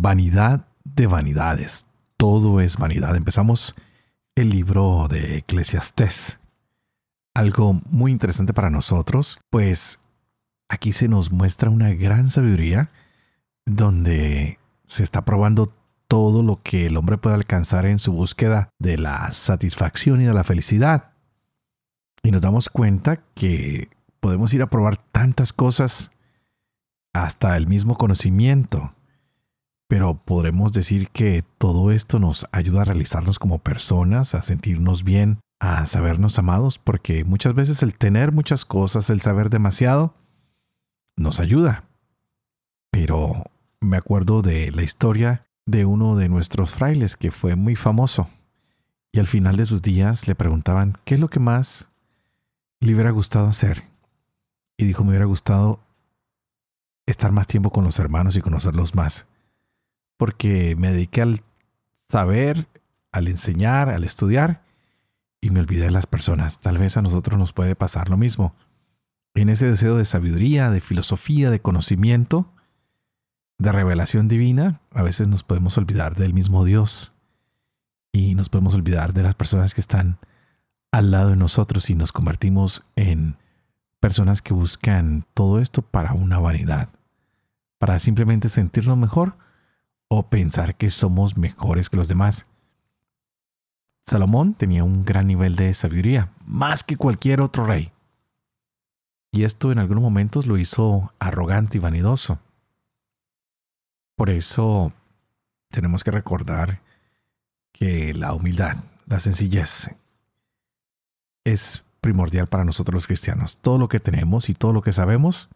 Vanidad de vanidades. Todo es vanidad. Empezamos el libro de Eclesiastés. Algo muy interesante para nosotros, pues aquí se nos muestra una gran sabiduría donde se está probando todo lo que el hombre puede alcanzar en su búsqueda de la satisfacción y de la felicidad. Y nos damos cuenta que podemos ir a probar tantas cosas, hasta el mismo conocimiento, pero podremos decir que todo esto nos ayuda a realizarnos como personas, a sentirnos bien, a sabernos amados, porque muchas veces el tener muchas cosas, el saber demasiado, nos ayuda. Pero me acuerdo de la historia de uno de nuestros frailes que fue muy famoso. Y al final de sus días le preguntaban qué es lo que más le hubiera gustado hacer. Y dijo, me hubiera gustado estar más tiempo con los hermanos y conocerlos más porque me dediqué al saber, al enseñar, al estudiar y me olvidé de las personas. Tal vez a nosotros nos puede pasar lo mismo. En ese deseo de sabiduría, de filosofía, de conocimiento, de revelación divina, a veces nos podemos olvidar del mismo Dios y nos podemos olvidar de las personas que están al lado de nosotros y nos convertimos en personas que buscan todo esto para una vanidad, para simplemente sentirnos mejor o pensar que somos mejores que los demás. Salomón tenía un gran nivel de sabiduría, más que cualquier otro rey. Y esto en algunos momentos lo hizo arrogante y vanidoso. Por eso tenemos que recordar que la humildad, la sencillez, es primordial para nosotros los cristianos. Todo lo que tenemos y todo lo que sabemos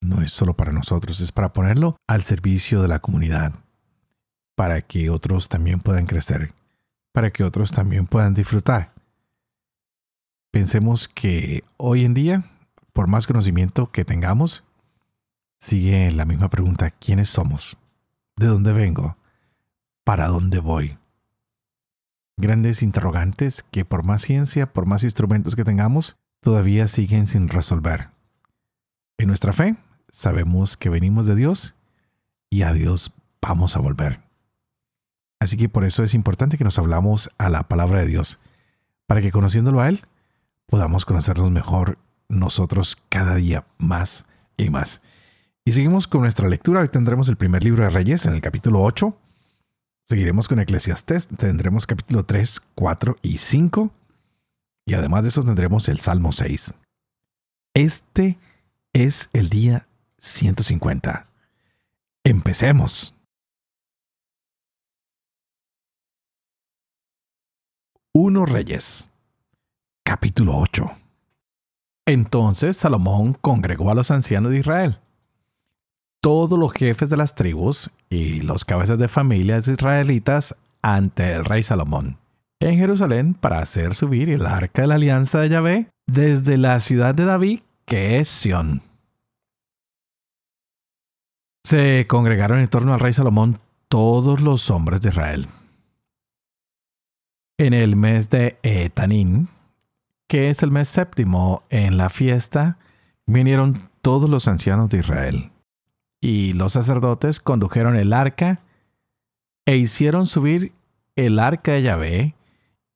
no es solo para nosotros, es para ponerlo al servicio de la comunidad, para que otros también puedan crecer, para que otros también puedan disfrutar. Pensemos que hoy en día, por más conocimiento que tengamos, sigue la misma pregunta, ¿quiénes somos? ¿De dónde vengo? ¿Para dónde voy? Grandes interrogantes que por más ciencia, por más instrumentos que tengamos, todavía siguen sin resolver. En nuestra fe sabemos que venimos de Dios y a Dios vamos a volver. Así que por eso es importante que nos hablamos a la palabra de Dios, para que conociéndolo a Él, podamos conocernos mejor nosotros cada día más y más. Y seguimos con nuestra lectura. Hoy tendremos el primer libro de Reyes en el capítulo 8. Seguiremos con Eclesiastés. Tendremos capítulo 3, 4 y 5. Y además de eso tendremos el Salmo 6. Este es el día 150. Empecemos. 1 Reyes, capítulo 8. Entonces Salomón congregó a los ancianos de Israel, todos los jefes de las tribus y los cabezas de familias israelitas ante el rey Salomón, en Jerusalén para hacer subir el arca de la alianza de Yahvé desde la ciudad de David, que es Sión. Se congregaron en torno al rey Salomón todos los hombres de Israel. En el mes de Etanín, que es el mes séptimo en la fiesta, vinieron todos los ancianos de Israel. Y los sacerdotes condujeron el arca e hicieron subir el arca de Yahvé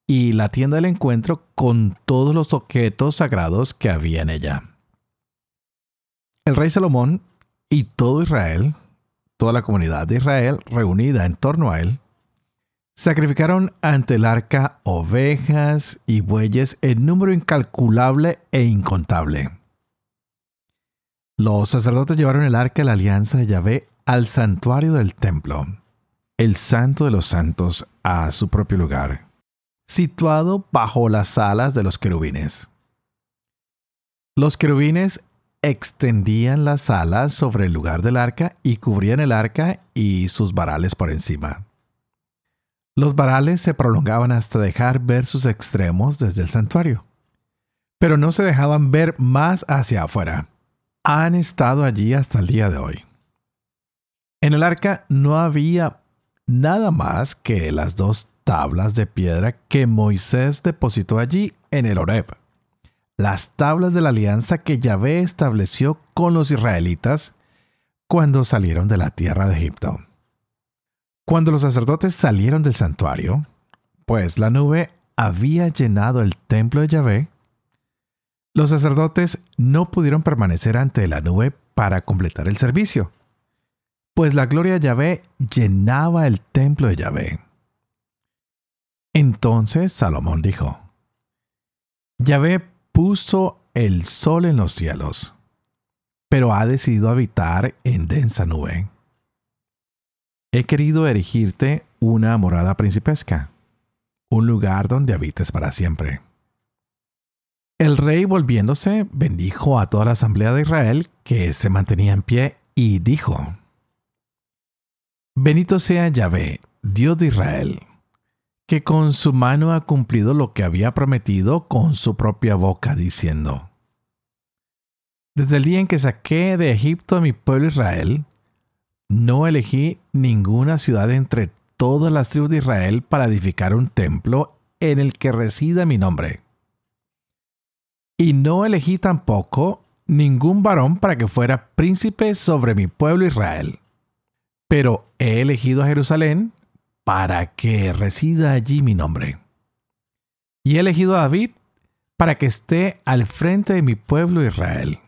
y la tienda del encuentro con todos los objetos sagrados que había en ella. El rey Salomón y todo Israel, toda la comunidad de Israel reunida en torno a él, sacrificaron ante el arca ovejas y bueyes en número incalculable e incontable. Los sacerdotes llevaron el arca de la alianza de Yahvé al santuario del templo, el santo de los santos, a su propio lugar, situado bajo las alas de los querubines. Los querubines extendían las alas sobre el lugar del arca y cubrían el arca y sus varales por encima. Los varales se prolongaban hasta dejar ver sus extremos desde el santuario, pero no se dejaban ver más hacia afuera. Han estado allí hasta el día de hoy. En el arca no había nada más que las dos tablas de piedra que Moisés depositó allí en el Horeb las tablas de la alianza que Yahvé estableció con los israelitas cuando salieron de la tierra de Egipto. Cuando los sacerdotes salieron del santuario, pues la nube había llenado el templo de Yahvé, los sacerdotes no pudieron permanecer ante la nube para completar el servicio, pues la gloria de Yahvé llenaba el templo de Yahvé. Entonces Salomón dijo, Yahvé puso el sol en los cielos, pero ha decidido habitar en densa nube. He querido erigirte una morada principesca, un lugar donde habites para siempre. El rey volviéndose bendijo a toda la asamblea de Israel que se mantenía en pie y dijo, Benito sea Yahvé, Dios de Israel que con su mano ha cumplido lo que había prometido con su propia boca, diciendo, Desde el día en que saqué de Egipto a mi pueblo Israel, no elegí ninguna ciudad entre todas las tribus de Israel para edificar un templo en el que resida mi nombre. Y no elegí tampoco ningún varón para que fuera príncipe sobre mi pueblo Israel. Pero he elegido a Jerusalén para que resida allí mi nombre. Y he elegido a David para que esté al frente de mi pueblo Israel.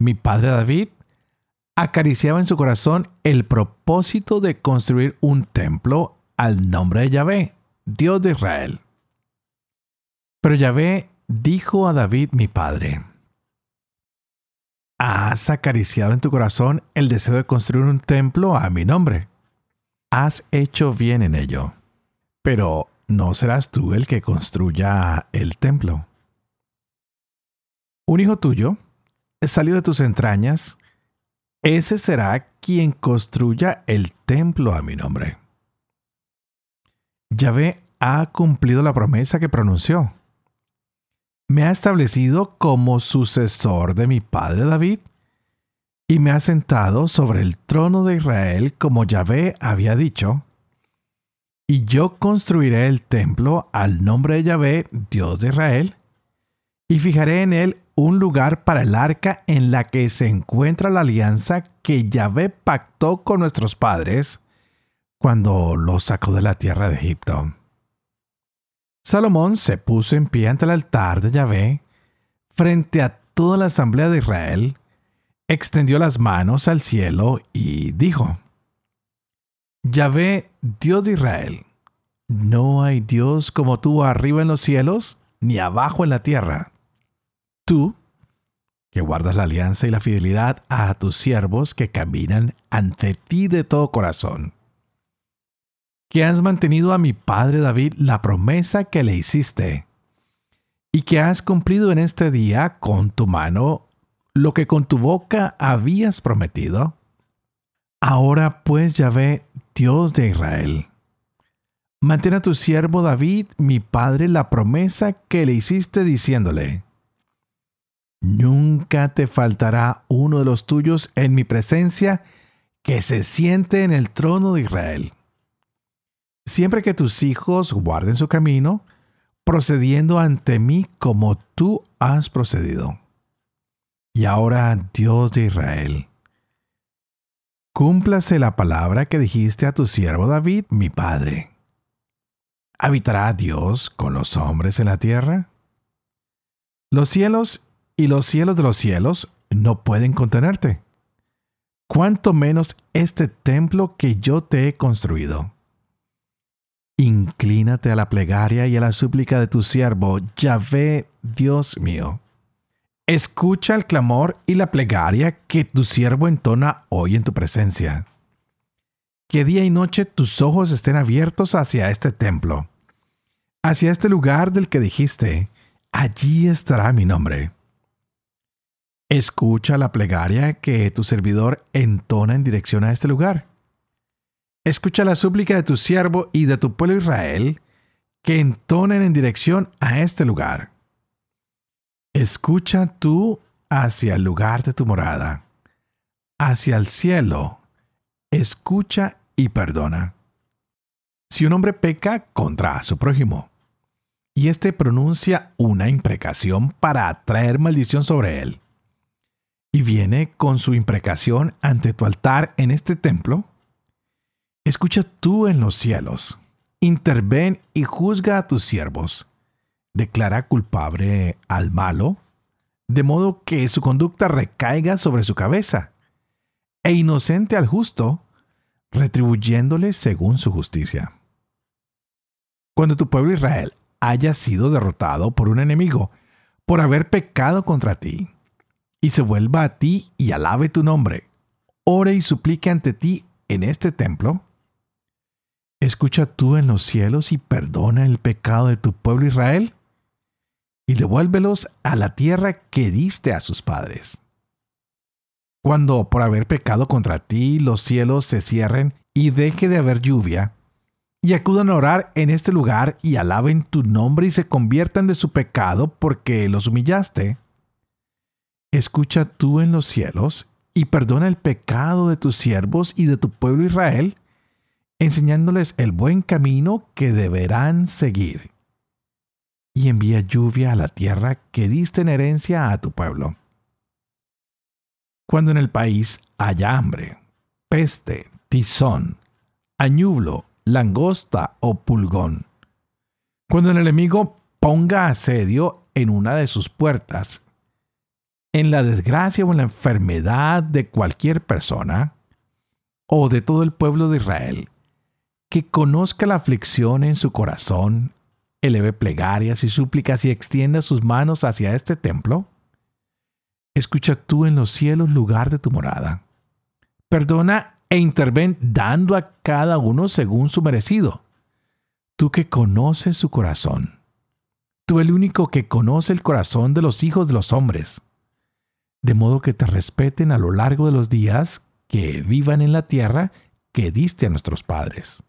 Mi padre David acariciaba en su corazón el propósito de construir un templo al nombre de Yahvé, Dios de Israel. Pero Yahvé dijo a David mi padre, ¿Has acariciado en tu corazón el deseo de construir un templo a mi nombre? Has hecho bien en ello. Pero no serás tú el que construya el templo. Un hijo tuyo, salió de tus entrañas, ese será quien construya el templo a mi nombre. Yahvé ha cumplido la promesa que pronunció. Me ha establecido como sucesor de mi padre David y me ha sentado sobre el trono de Israel como Yahvé había dicho, y yo construiré el templo al nombre de Yahvé, Dios de Israel, y fijaré en él un lugar para el arca en la que se encuentra la alianza que Yahvé pactó con nuestros padres cuando los sacó de la tierra de Egipto. Salomón se puso en pie ante el altar de Yahvé, frente a toda la asamblea de Israel, extendió las manos al cielo y dijo, Yahvé, Dios de Israel, no hay Dios como tú arriba en los cielos, ni abajo en la tierra. Tú, que guardas la alianza y la fidelidad a tus siervos que caminan ante ti de todo corazón, que has mantenido a mi padre David la promesa que le hiciste, y que has cumplido en este día con tu mano lo que con tu boca habías prometido? Ahora pues Yahvé, Dios de Israel, mantén a tu siervo David, mi padre, la promesa que le hiciste diciéndole, Nunca te faltará uno de los tuyos en mi presencia que se siente en el trono de Israel. Siempre que tus hijos guarden su camino, procediendo ante mí como tú has procedido. Y ahora, Dios de Israel, cúmplase la palabra que dijiste a tu siervo David, mi padre. ¿Habitará Dios con los hombres en la tierra? Los cielos y los cielos de los cielos no pueden contenerte. Cuanto menos este templo que yo te he construido. Inclínate a la plegaria y a la súplica de tu siervo, Yahvé, Dios mío Escucha el clamor y la plegaria que tu siervo entona hoy en tu presencia. Que día y noche tus ojos estén abiertos hacia este templo, hacia este lugar del que dijiste, allí estará mi nombre. Escucha la plegaria que tu servidor entona en dirección a este lugar. Escucha la súplica de tu siervo y de tu pueblo Israel que entonen en dirección a este lugar. Escucha tú hacia el lugar de tu morada, hacia el cielo. Escucha y perdona. Si un hombre peca contra su prójimo, y éste pronuncia una imprecación para atraer maldición sobre él, y viene con su imprecación ante tu altar en este templo, escucha tú en los cielos, interven y juzga a tus siervos, declara culpable al malo, de modo que su conducta recaiga sobre su cabeza, e inocente al justo, retribuyéndole según su justicia. Cuando tu pueblo Israel haya sido derrotado por un enemigo, por haber pecado contra ti, y se vuelva a ti y alabe tu nombre, ore y suplique ante ti en este templo, escucha tú en los cielos y perdona el pecado de tu pueblo Israel, y devuélvelos a la tierra que diste a sus padres. Cuando por haber pecado contra ti los cielos se cierren y deje de haber lluvia, y acudan a orar en este lugar y alaben tu nombre y se conviertan de su pecado porque los humillaste. Escucha tú en los cielos y perdona el pecado de tus siervos y de tu pueblo Israel, enseñándoles el buen camino que deberán seguir. Y envía lluvia a la tierra que diste en herencia a tu pueblo. Cuando en el país haya hambre, peste, tizón, añublo, langosta o pulgón. Cuando el enemigo ponga asedio en una de sus puertas, en la desgracia o en la enfermedad de cualquier persona, o de todo el pueblo de Israel, que conozca la aflicción en su corazón, eleve plegarias y súplicas y extienda sus manos hacia este templo, escucha tú en los cielos lugar de tu morada. Perdona e interven dando a cada uno según su merecido. Tú que conoces su corazón. Tú el único que conoce el corazón de los hijos de los hombres. De modo que te respeten a lo largo de los días que vivan en la tierra que diste a nuestros padres.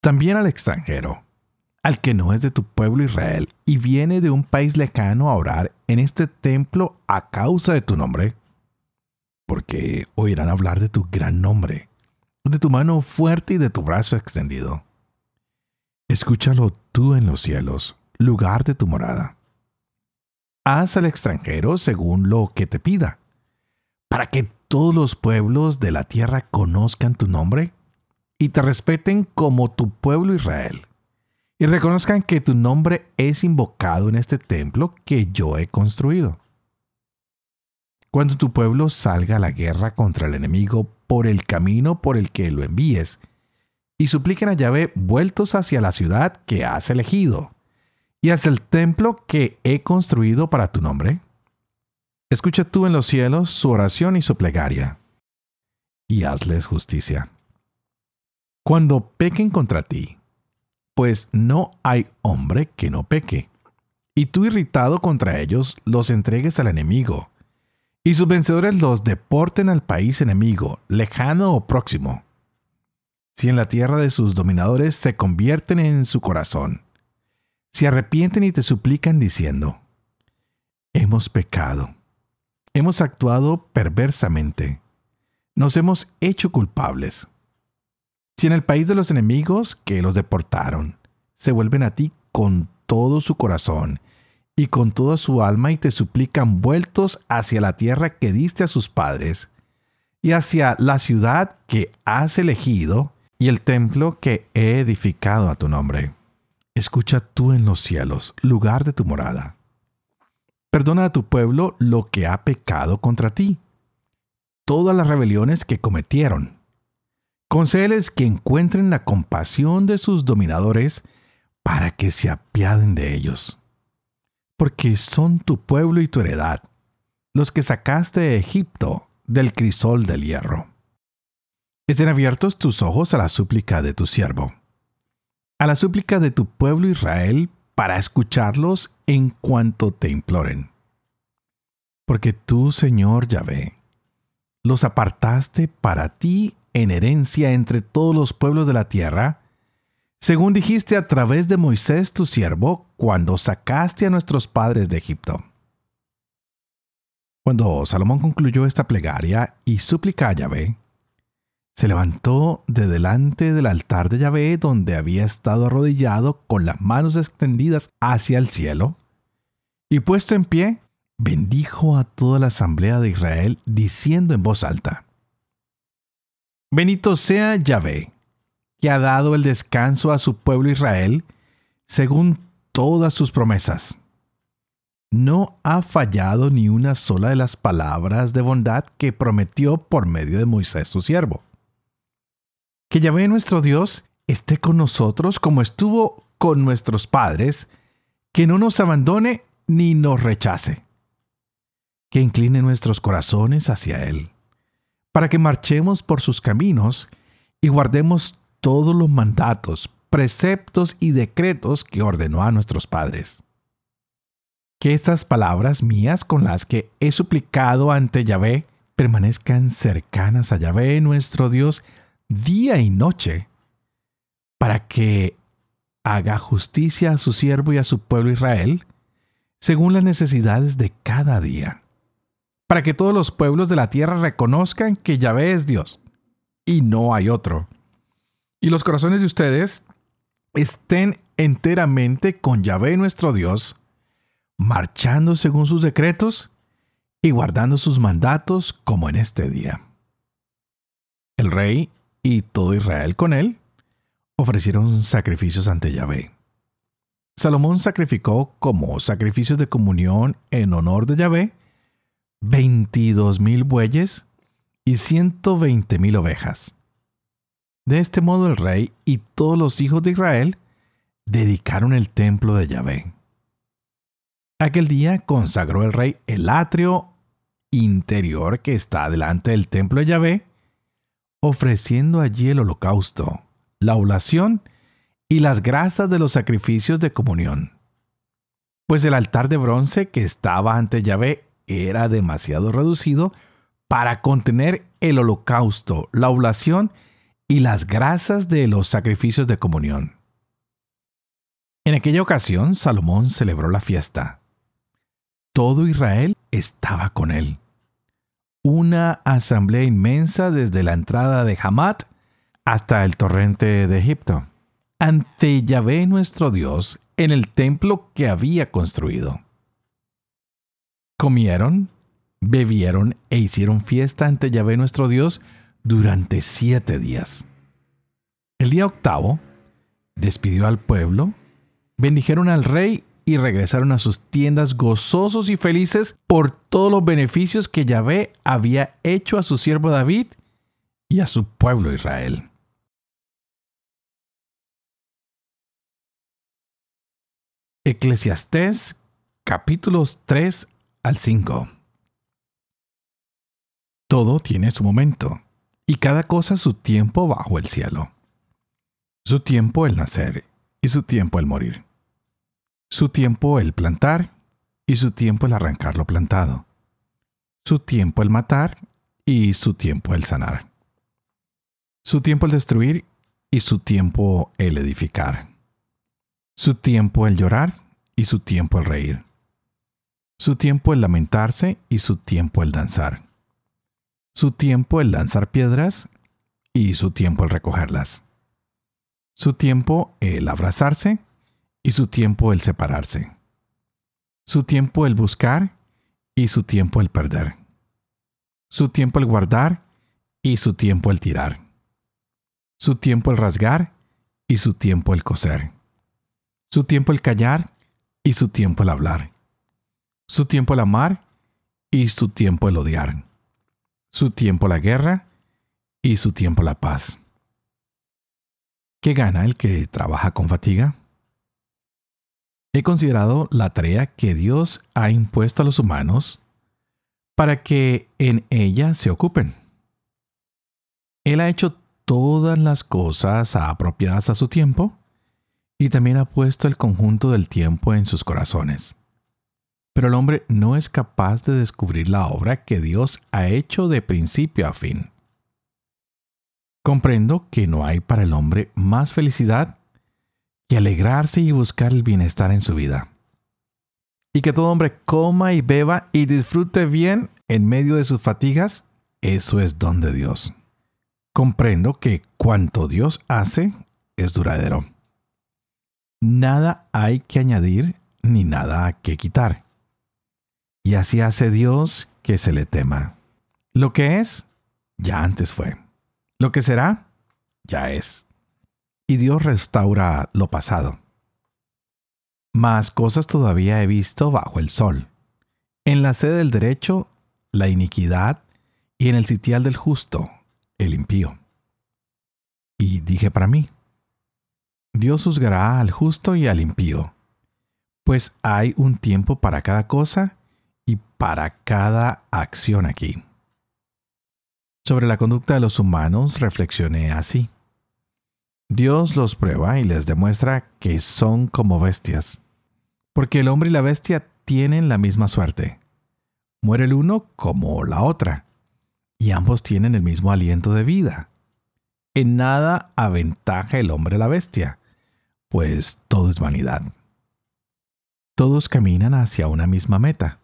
También al extranjero, al que no es de tu pueblo Israel y viene de un país lejano a orar en este templo a causa de tu nombre, porque oirán hablar de tu gran nombre, de tu mano fuerte y de tu brazo extendido. Escúchalo tú en los cielos, lugar de tu morada. Haz al extranjero según lo que te pida, para que todos los pueblos de la tierra conozcan tu nombre y te respeten como tu pueblo Israel, y reconozcan que tu nombre es invocado en este templo que yo he construido. Cuando tu pueblo salga a la guerra contra el enemigo por el camino por el que lo envíes, y supliquen a Yahvé vueltos hacia la ciudad que has elegido, y hacia el templo que he construido para tu nombre, escucha tú en los cielos su oración y su plegaria, y hazles justicia. Cuando pequen contra ti, pues no hay hombre que no peque, y tú irritado contra ellos los entregues al enemigo, y sus vencedores los deporten al país enemigo, lejano o próximo. Si en la tierra de sus dominadores se convierten en su corazón, se arrepienten y te suplican diciendo, hemos pecado, hemos actuado perversamente, nos hemos hecho culpables. Si en el país de los enemigos que los deportaron, se vuelven a ti con todo su corazón y con toda su alma y te suplican vueltos hacia la tierra que diste a sus padres y hacia la ciudad que has elegido y el templo que he edificado a tu nombre. Escucha tú en los cielos, lugar de tu morada. Perdona a tu pueblo lo que ha pecado contra ti, todas las rebeliones que cometieron. Concédeles que encuentren la compasión de sus dominadores para que se apiaden de ellos porque son tu pueblo y tu heredad, los que sacaste de Egipto del crisol del hierro. Estén abiertos tus ojos a la súplica de tu siervo, a la súplica de tu pueblo Israel, para escucharlos en cuanto te imploren. Porque tú, Señor Yahvé, los apartaste para ti en herencia entre todos los pueblos de la tierra, según dijiste a través de Moisés tu siervo, cuando sacaste a nuestros padres de Egipto. Cuando Salomón concluyó esta plegaria y suplica a Yahvé, se levantó de delante del altar de Yahvé donde había estado arrodillado con las manos extendidas hacia el cielo, y puesto en pie, bendijo a toda la asamblea de Israel diciendo en voz alta, Benito sea Yahvé, que ha dado el descanso a su pueblo Israel, según todas sus promesas no ha fallado ni una sola de las palabras de bondad que prometió por medio de Moisés su siervo. Que Yahvé nuestro Dios esté con nosotros como estuvo con nuestros padres, que no nos abandone ni nos rechace. Que incline nuestros corazones hacia Él, para que marchemos por sus caminos y guardemos todos los mandatos, preceptos y decretos que ordenó a nuestros padres. Que estas palabras mías con las que he suplicado ante Yahvé permanezcan cercanas a Yahvé nuestro Dios día y noche, para que haga justicia a su siervo y a su pueblo Israel, según las necesidades de cada día, para que todos los pueblos de la tierra reconozcan que Yahvé es Dios y no hay otro, y los corazones de ustedes estén enteramente con Yahvé nuestro Dios, marchando según sus decretos y guardando sus mandatos como en este día. El rey y todo Israel con él ofrecieron sacrificios ante Yahvé. Salomón sacrificó como sacrificios de comunión en honor de Yahvé veintidós mil bueyes y ciento veinte mil ovejas. De este modo el rey y todos los hijos de Israel dedicaron el templo de Yahvé. Aquel día consagró el rey el atrio interior que está delante del templo de Yahvé, ofreciendo allí el holocausto, la oblación y las grasas de los sacrificios de comunión. Pues el altar de bronce que estaba ante Yahvé era demasiado reducido para contener el holocausto, la oblación y las grasas de los sacrificios de comunión. En aquella ocasión, Salomón celebró la fiesta todo Israel estaba con él. Una asamblea inmensa desde la entrada de Hamat hasta el torrente de Egipto, ante Yahvé nuestro Dios en el templo que había construido. Comieron, bebieron e hicieron fiesta ante Yahvé nuestro Dios durante siete días. El día octavo, despidió al pueblo, bendijeron al rey y regresaron a sus tiendas gozosos y felices por todos los beneficios que Yahvé había hecho a su siervo David y a su pueblo Israel. Eclesiastés capítulos 3 al 5 Todo tiene su momento, y cada cosa su tiempo bajo el cielo. Su tiempo el nacer y su tiempo el morir su tiempo el plantar y su tiempo el arrancar lo plantado. Su tiempo el matar y su tiempo el sanar. Su tiempo el destruir y su tiempo el edificar. Su tiempo el llorar y su tiempo el reír. Su tiempo el lamentarse y su tiempo el danzar. Su tiempo el lanzar piedras y su tiempo el recogerlas. Su tiempo el abrazarse y su tiempo el separarse. Su tiempo el buscar y su tiempo el perder. Su tiempo el guardar y su tiempo el tirar. Su tiempo el rasgar y su tiempo el coser. Su tiempo el callar y su tiempo el hablar. Su tiempo el amar y su tiempo el odiar. Su tiempo la guerra y su tiempo la paz. ¿Qué gana el que trabaja con fatiga? he considerado la tarea que Dios ha impuesto a los humanos para que en ella se ocupen. Él ha hecho todas las cosas apropiadas a su tiempo y también ha puesto el conjunto del tiempo en sus corazones. Pero el hombre no es capaz de descubrir la obra que Dios ha hecho de principio a fin. Comprendo que no hay para el hombre más felicidad que alegrarse y buscar el bienestar en su vida. Y que todo hombre coma y beba y disfrute bien en medio de sus fatigas, eso es don de Dios. Comprendo que cuanto Dios hace es duradero. Nada hay que añadir ni nada que quitar. Y así hace Dios que se le tema. Lo que es, ya antes fue. Lo que será, ya es. Y Dios restaura lo pasado. Más cosas todavía he visto bajo el sol. En la sede del derecho, la iniquidad, y en el sitial del justo, el impío. Y dije para mí, Dios juzgará al justo y al impío, pues hay un tiempo para cada cosa y para cada acción aquí. Sobre la conducta de los humanos reflexioné así. Dios los prueba y les demuestra que son como bestias, porque el hombre y la bestia tienen la misma suerte. Muere el uno como la otra, y ambos tienen el mismo aliento de vida. En nada aventaja el hombre a la bestia, pues todo es vanidad. Todos caminan hacia una misma meta.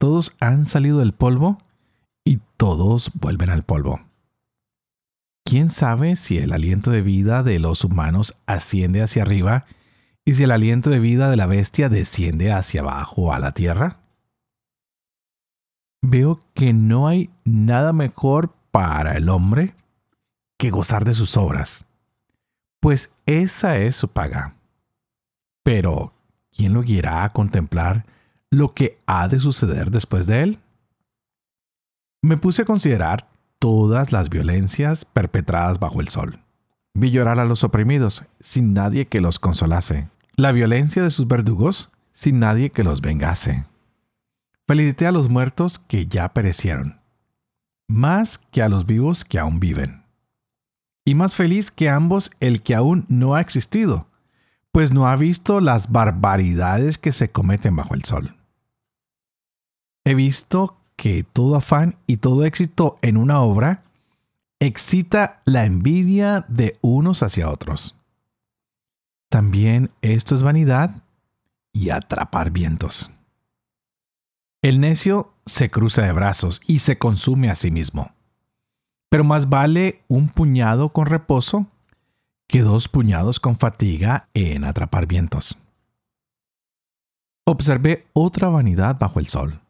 Todos han salido del polvo y todos vuelven al polvo. ¿Quién sabe si el aliento de vida de los humanos asciende hacia arriba y si el aliento de vida de la bestia desciende hacia abajo a la tierra? Veo que no hay nada mejor para el hombre que gozar de sus obras, pues esa es su paga. Pero, ¿quién lo guiará a contemplar lo que ha de suceder después de él? Me puse a considerar todas las violencias perpetradas bajo el sol. Vi llorar a los oprimidos sin nadie que los consolase, la violencia de sus verdugos sin nadie que los vengase. Felicité a los muertos que ya perecieron, más que a los vivos que aún viven. Y más feliz que ambos el que aún no ha existido, pues no ha visto las barbaridades que se cometen bajo el sol. He visto que todo afán y todo éxito en una obra excita la envidia de unos hacia otros. También esto es vanidad y atrapar vientos. El necio se cruza de brazos y se consume a sí mismo. Pero más vale un puñado con reposo que dos puñados con fatiga en atrapar vientos. Observé otra vanidad bajo el sol.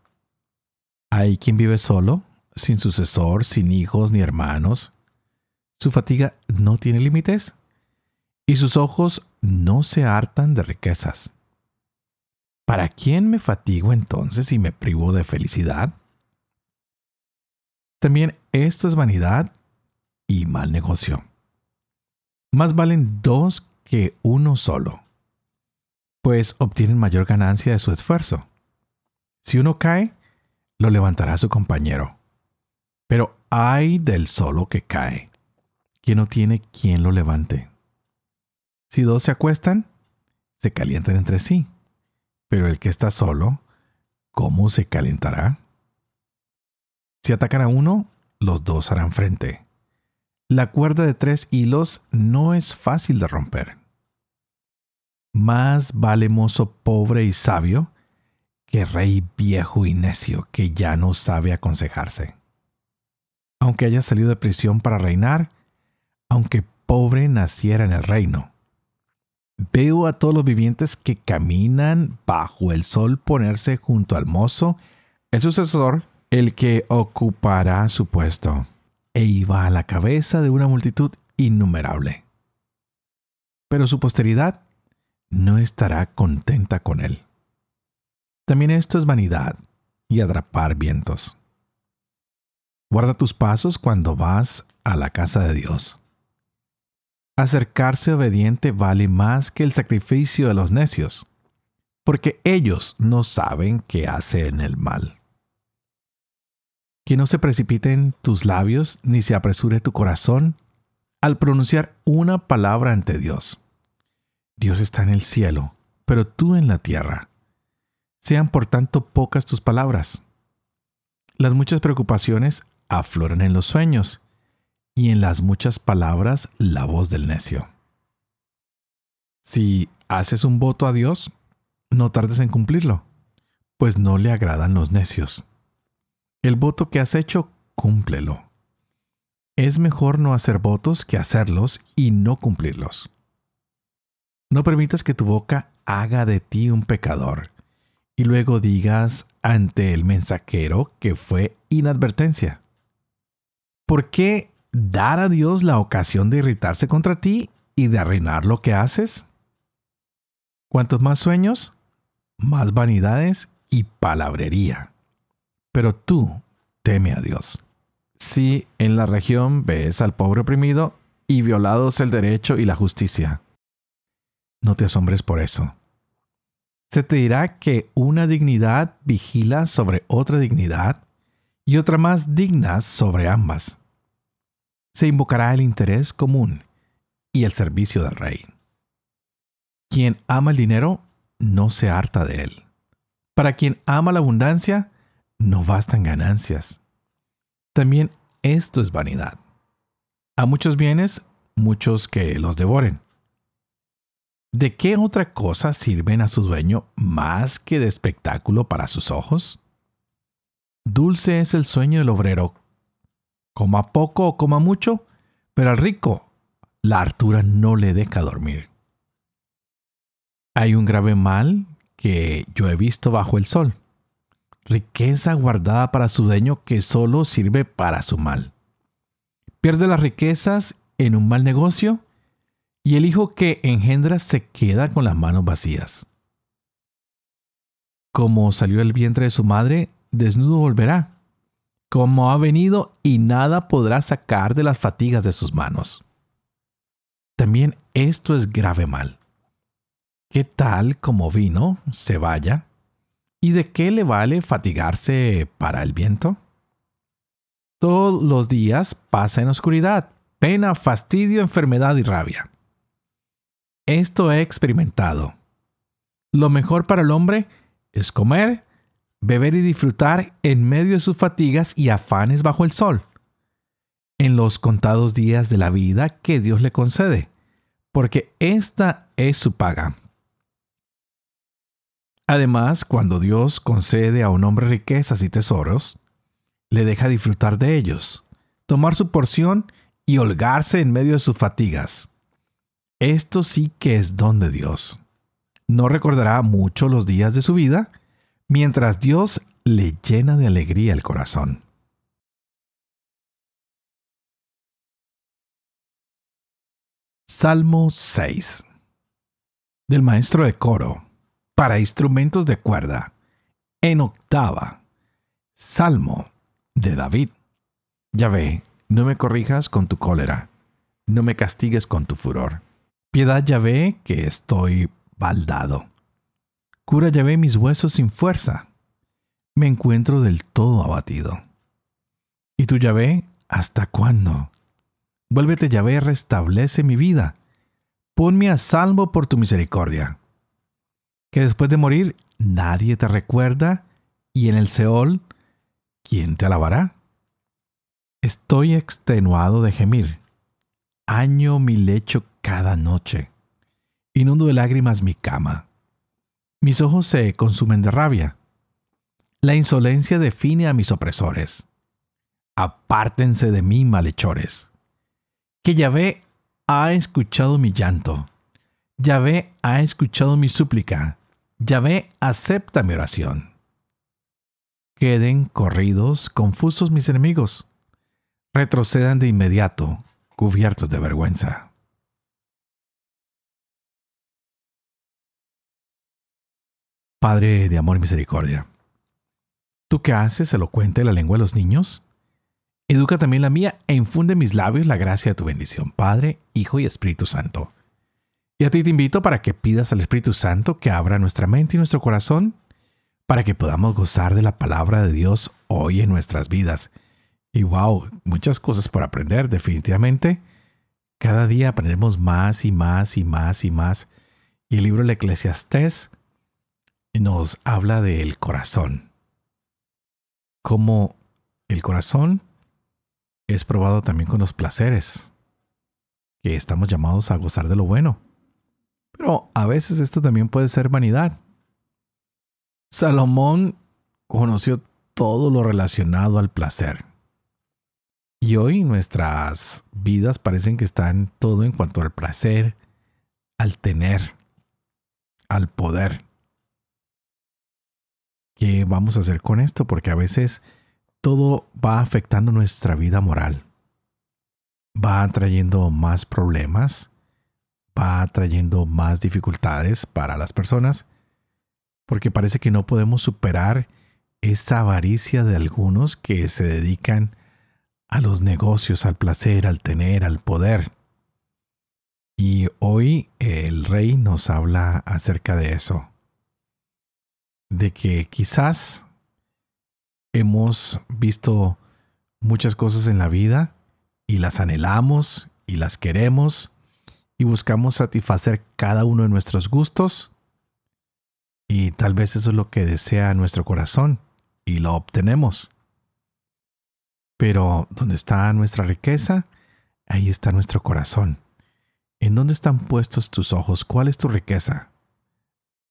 Hay quien vive solo, sin sucesor, sin hijos ni hermanos. Su fatiga no tiene límites y sus ojos no se hartan de riquezas. ¿Para quién me fatigo entonces y me privo de felicidad? También esto es vanidad y mal negocio. Más valen dos que uno solo, pues obtienen mayor ganancia de su esfuerzo. Si uno cae, lo levantará su compañero. Pero hay del solo que cae, que no tiene quien lo levante. Si dos se acuestan, se calientan entre sí, pero el que está solo, ¿cómo se calentará? Si atacan a uno, los dos harán frente. La cuerda de tres hilos no es fácil de romper. Más vale mozo pobre y sabio que rey viejo y necio que ya no sabe aconsejarse. Aunque haya salido de prisión para reinar, aunque pobre naciera en el reino. Veo a todos los vivientes que caminan bajo el sol ponerse junto al mozo, el sucesor, el que ocupará su puesto, e iba a la cabeza de una multitud innumerable. Pero su posteridad no estará contenta con él. También esto es vanidad y atrapar vientos. Guarda tus pasos cuando vas a la casa de Dios. Acercarse obediente vale más que el sacrificio de los necios, porque ellos no saben que hacen el mal. Que no se precipiten tus labios ni se apresure tu corazón al pronunciar una palabra ante Dios. Dios está en el cielo, pero tú en la tierra Sean por tanto pocas tus palabras. Las muchas preocupaciones afloran en los sueños, y en las muchas palabras la voz del necio. Si haces un voto a Dios, no tardes en cumplirlo, pues no le agradan los necios. El voto que has hecho, cúmplelo. Es mejor no hacer votos que hacerlos y no cumplirlos. No permitas que tu boca haga de ti un pecador y luego digas ante el mensajero que fue inadvertencia. ¿Por qué dar a Dios la ocasión de irritarse contra ti y de arruinar lo que haces? Cuantos más sueños, más vanidades y palabrería. Pero tú teme a Dios. Si en la región ves al pobre oprimido y violados el derecho y la justicia. No te asombres por eso. Se te dirá que una dignidad vigila sobre otra dignidad y otra más digna sobre ambas. Se invocará el interés común y el servicio del rey. Quien ama el dinero no se harta de él. Para quien ama la abundancia, no bastan ganancias. También esto es vanidad. A muchos bienes, muchos que los devoren. ¿De qué otra cosa sirven a su dueño más que de espectáculo para sus ojos? Dulce es el sueño del obrero. Coma poco o coma mucho, pero al rico la hartura no le deja dormir. Hay un grave mal que yo he visto bajo el sol riqueza guardada para su dueño que solo sirve para su mal. Pierde las riquezas en un mal negocio y el hijo que engendra se queda con las manos vacías. Como salió del vientre de su madre, desnudo volverá. Como ha venido y nada podrá sacar de las fatigas de sus manos. También esto es grave mal. ¿Qué tal como vino, se vaya? ¿Y de qué le vale fatigarse para el viento? Todos los días pasa en oscuridad, pena, fastidio, enfermedad y rabia. Esto he experimentado. Lo mejor para el hombre es comer, beber y disfrutar en medio de sus fatigas y afanes bajo el sol, en los contados días de la vida que Dios le concede, porque esta es su paga. Además, cuando Dios concede a un hombre riquezas y tesoros, le deja disfrutar de ellos, tomar su porción y holgarse en medio de sus fatigas. Esto sí que es don de Dios. No recordará mucho los días de su vida, mientras Dios le llena de alegría el corazón. Salmo 6 del maestro de coro para instrumentos de cuerda, en octava, Salmo de David. Yahvé, no me corrijas con tu cólera, no me castigues con tu furor. Piedad Yahvé, que estoy baldado. Cura Yahvé mis huesos sin fuerza. Me encuentro del todo abatido. ¿Y tú Yahvé, hasta cuándo? Vuélvete Yahvé, restablece mi vida. Ponme a salvo por tu misericordia que después de morir nadie te recuerda y en el Seol, ¿quién te alabará? Estoy extenuado de gemir. Año mi lecho cada noche. Inundo de lágrimas mi cama. Mis ojos se consumen de rabia. La insolencia define a mis opresores. Apártense de mí, malhechores. Que Yahvé ha escuchado mi llanto. Yahvé ha escuchado mi súplica. Yahvé acepta mi oración. Queden corridos, confusos mis enemigos. Retrocedan de inmediato, cubiertos de vergüenza. Padre de amor y misericordia, ¿tú qué haces elocuente la lengua de los niños? Educa también la mía e infunde en mis labios la gracia de tu bendición, Padre, Hijo y Espíritu Santo. Y a ti te invito para que pidas al Espíritu Santo que abra nuestra mente y nuestro corazón para que podamos gozar de la palabra de Dios hoy en nuestras vidas. Y wow, muchas cosas por aprender, definitivamente. Cada día aprendemos más y más y más y más. Y el libro del Eclesiastés nos habla del corazón. Como el corazón es probado también con los placeres, que estamos llamados a gozar de lo bueno. Pero a veces esto también puede ser vanidad. Salomón conoció todo lo relacionado al placer. Y hoy nuestras vidas parecen que están todo en cuanto al placer, al tener, al poder. ¿Qué vamos a hacer con esto? Porque a veces todo va afectando nuestra vida moral. Va trayendo más problemas, va trayendo más dificultades para las personas, porque parece que no podemos superar esa avaricia de algunos que se dedican a los negocios, al placer, al tener, al poder. Y hoy el rey nos habla acerca de eso, de que quizás hemos visto muchas cosas en la vida y las anhelamos y las queremos y buscamos satisfacer cada uno de nuestros gustos y tal vez eso es lo que desea nuestro corazón y lo obtenemos. Pero donde está nuestra riqueza, ahí está nuestro corazón. ¿En dónde están puestos tus ojos? ¿Cuál es tu riqueza?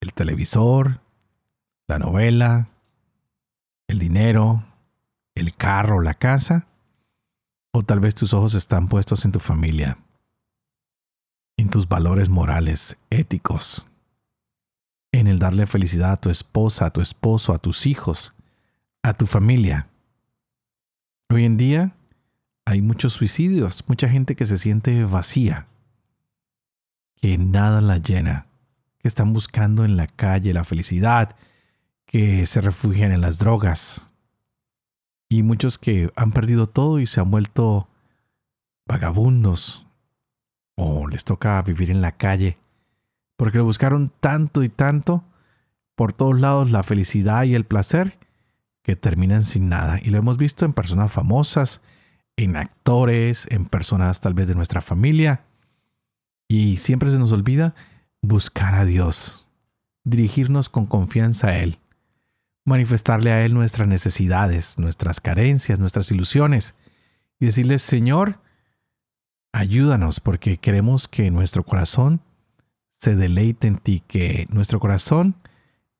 ¿El televisor? ¿La novela? el dinero, el carro, la casa, o tal vez tus ojos están puestos en tu familia, en tus valores morales, éticos, en el darle felicidad a tu esposa, a tu esposo, a tus hijos, a tu familia. Hoy en día hay muchos suicidios, mucha gente que se siente vacía, que nada la llena, que están buscando en la calle la felicidad, que se refugian en las drogas y muchos que han perdido todo y se han vuelto vagabundos o les toca vivir en la calle porque buscaron tanto y tanto por todos lados la felicidad y el placer que terminan sin nada. Y lo hemos visto en personas famosas, en actores, en personas tal vez de nuestra familia. Y siempre se nos olvida buscar a Dios, dirigirnos con confianza a Él manifestarle a Él nuestras necesidades, nuestras carencias, nuestras ilusiones y decirle, Señor, ayúdanos porque queremos que nuestro corazón se deleite en ti, que nuestro corazón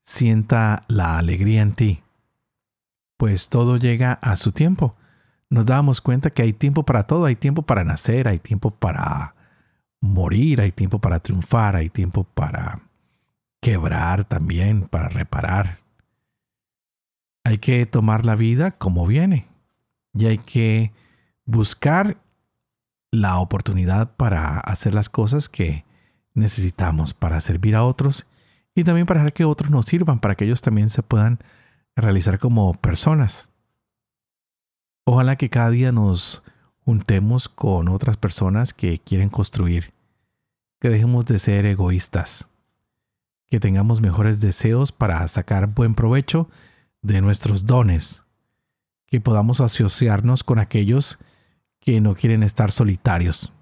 sienta la alegría en ti. Pues todo llega a su tiempo. Nos damos cuenta que hay tiempo para todo, hay tiempo para nacer, hay tiempo para morir, hay tiempo para triunfar, hay tiempo para quebrar también, para reparar. Hay que tomar la vida como viene y hay que buscar la oportunidad para hacer las cosas que necesitamos para servir a otros y también para que otros nos sirvan, para que ellos también se puedan realizar como personas. Ojalá que cada día nos juntemos con otras personas que quieren construir, que dejemos de ser egoístas, que tengamos mejores deseos para sacar buen provecho de nuestros dones, que podamos asociarnos con aquellos que no quieren estar solitarios,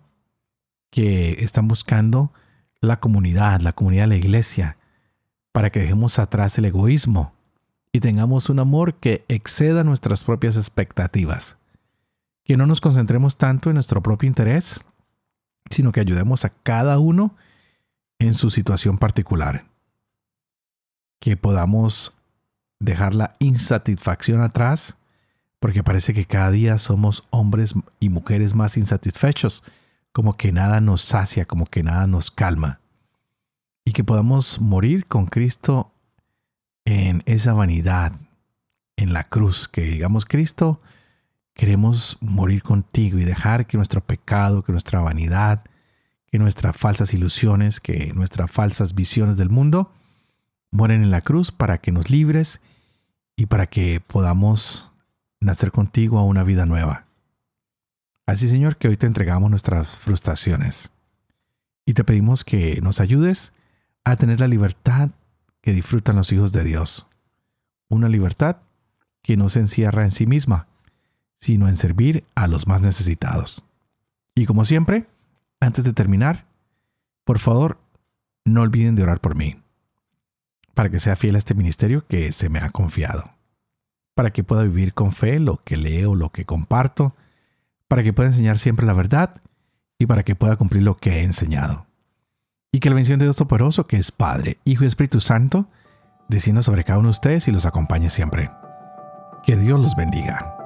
que están buscando la comunidad, la comunidad de la iglesia, para que dejemos atrás el egoísmo y tengamos un amor que exceda nuestras propias expectativas. Que no nos concentremos tanto en nuestro propio interés, sino que ayudemos a cada uno en su situación particular. Que podamos dejar la insatisfacción atrás, porque parece que cada día somos hombres y mujeres más insatisfechos, como que nada nos sacia, como que nada nos calma. Y que podamos morir con Cristo en esa vanidad, en la cruz, que digamos, Cristo, queremos morir contigo y dejar que nuestro pecado, que nuestra vanidad, que nuestras falsas ilusiones, que nuestras falsas visiones del mundo, mueren en la cruz para que nos libres y para que podamos nacer contigo a una vida nueva. Así Señor, que hoy te entregamos nuestras frustraciones y te pedimos que nos ayudes a tener la libertad que disfrutan los hijos de Dios. Una libertad que no se encierra en sí misma, sino en servir a los más necesitados. Y como siempre, antes de terminar, por favor, no olviden de orar por mí para que sea fiel a este ministerio que se me ha confiado, para que pueda vivir con fe lo que leo, lo que comparto, para que pueda enseñar siempre la verdad y para que pueda cumplir lo que he enseñado. Y que la bendición de Dios Toporoso, que es Padre, Hijo y Espíritu Santo, descienda sobre cada uno de ustedes y los acompañe siempre. Que Dios los bendiga.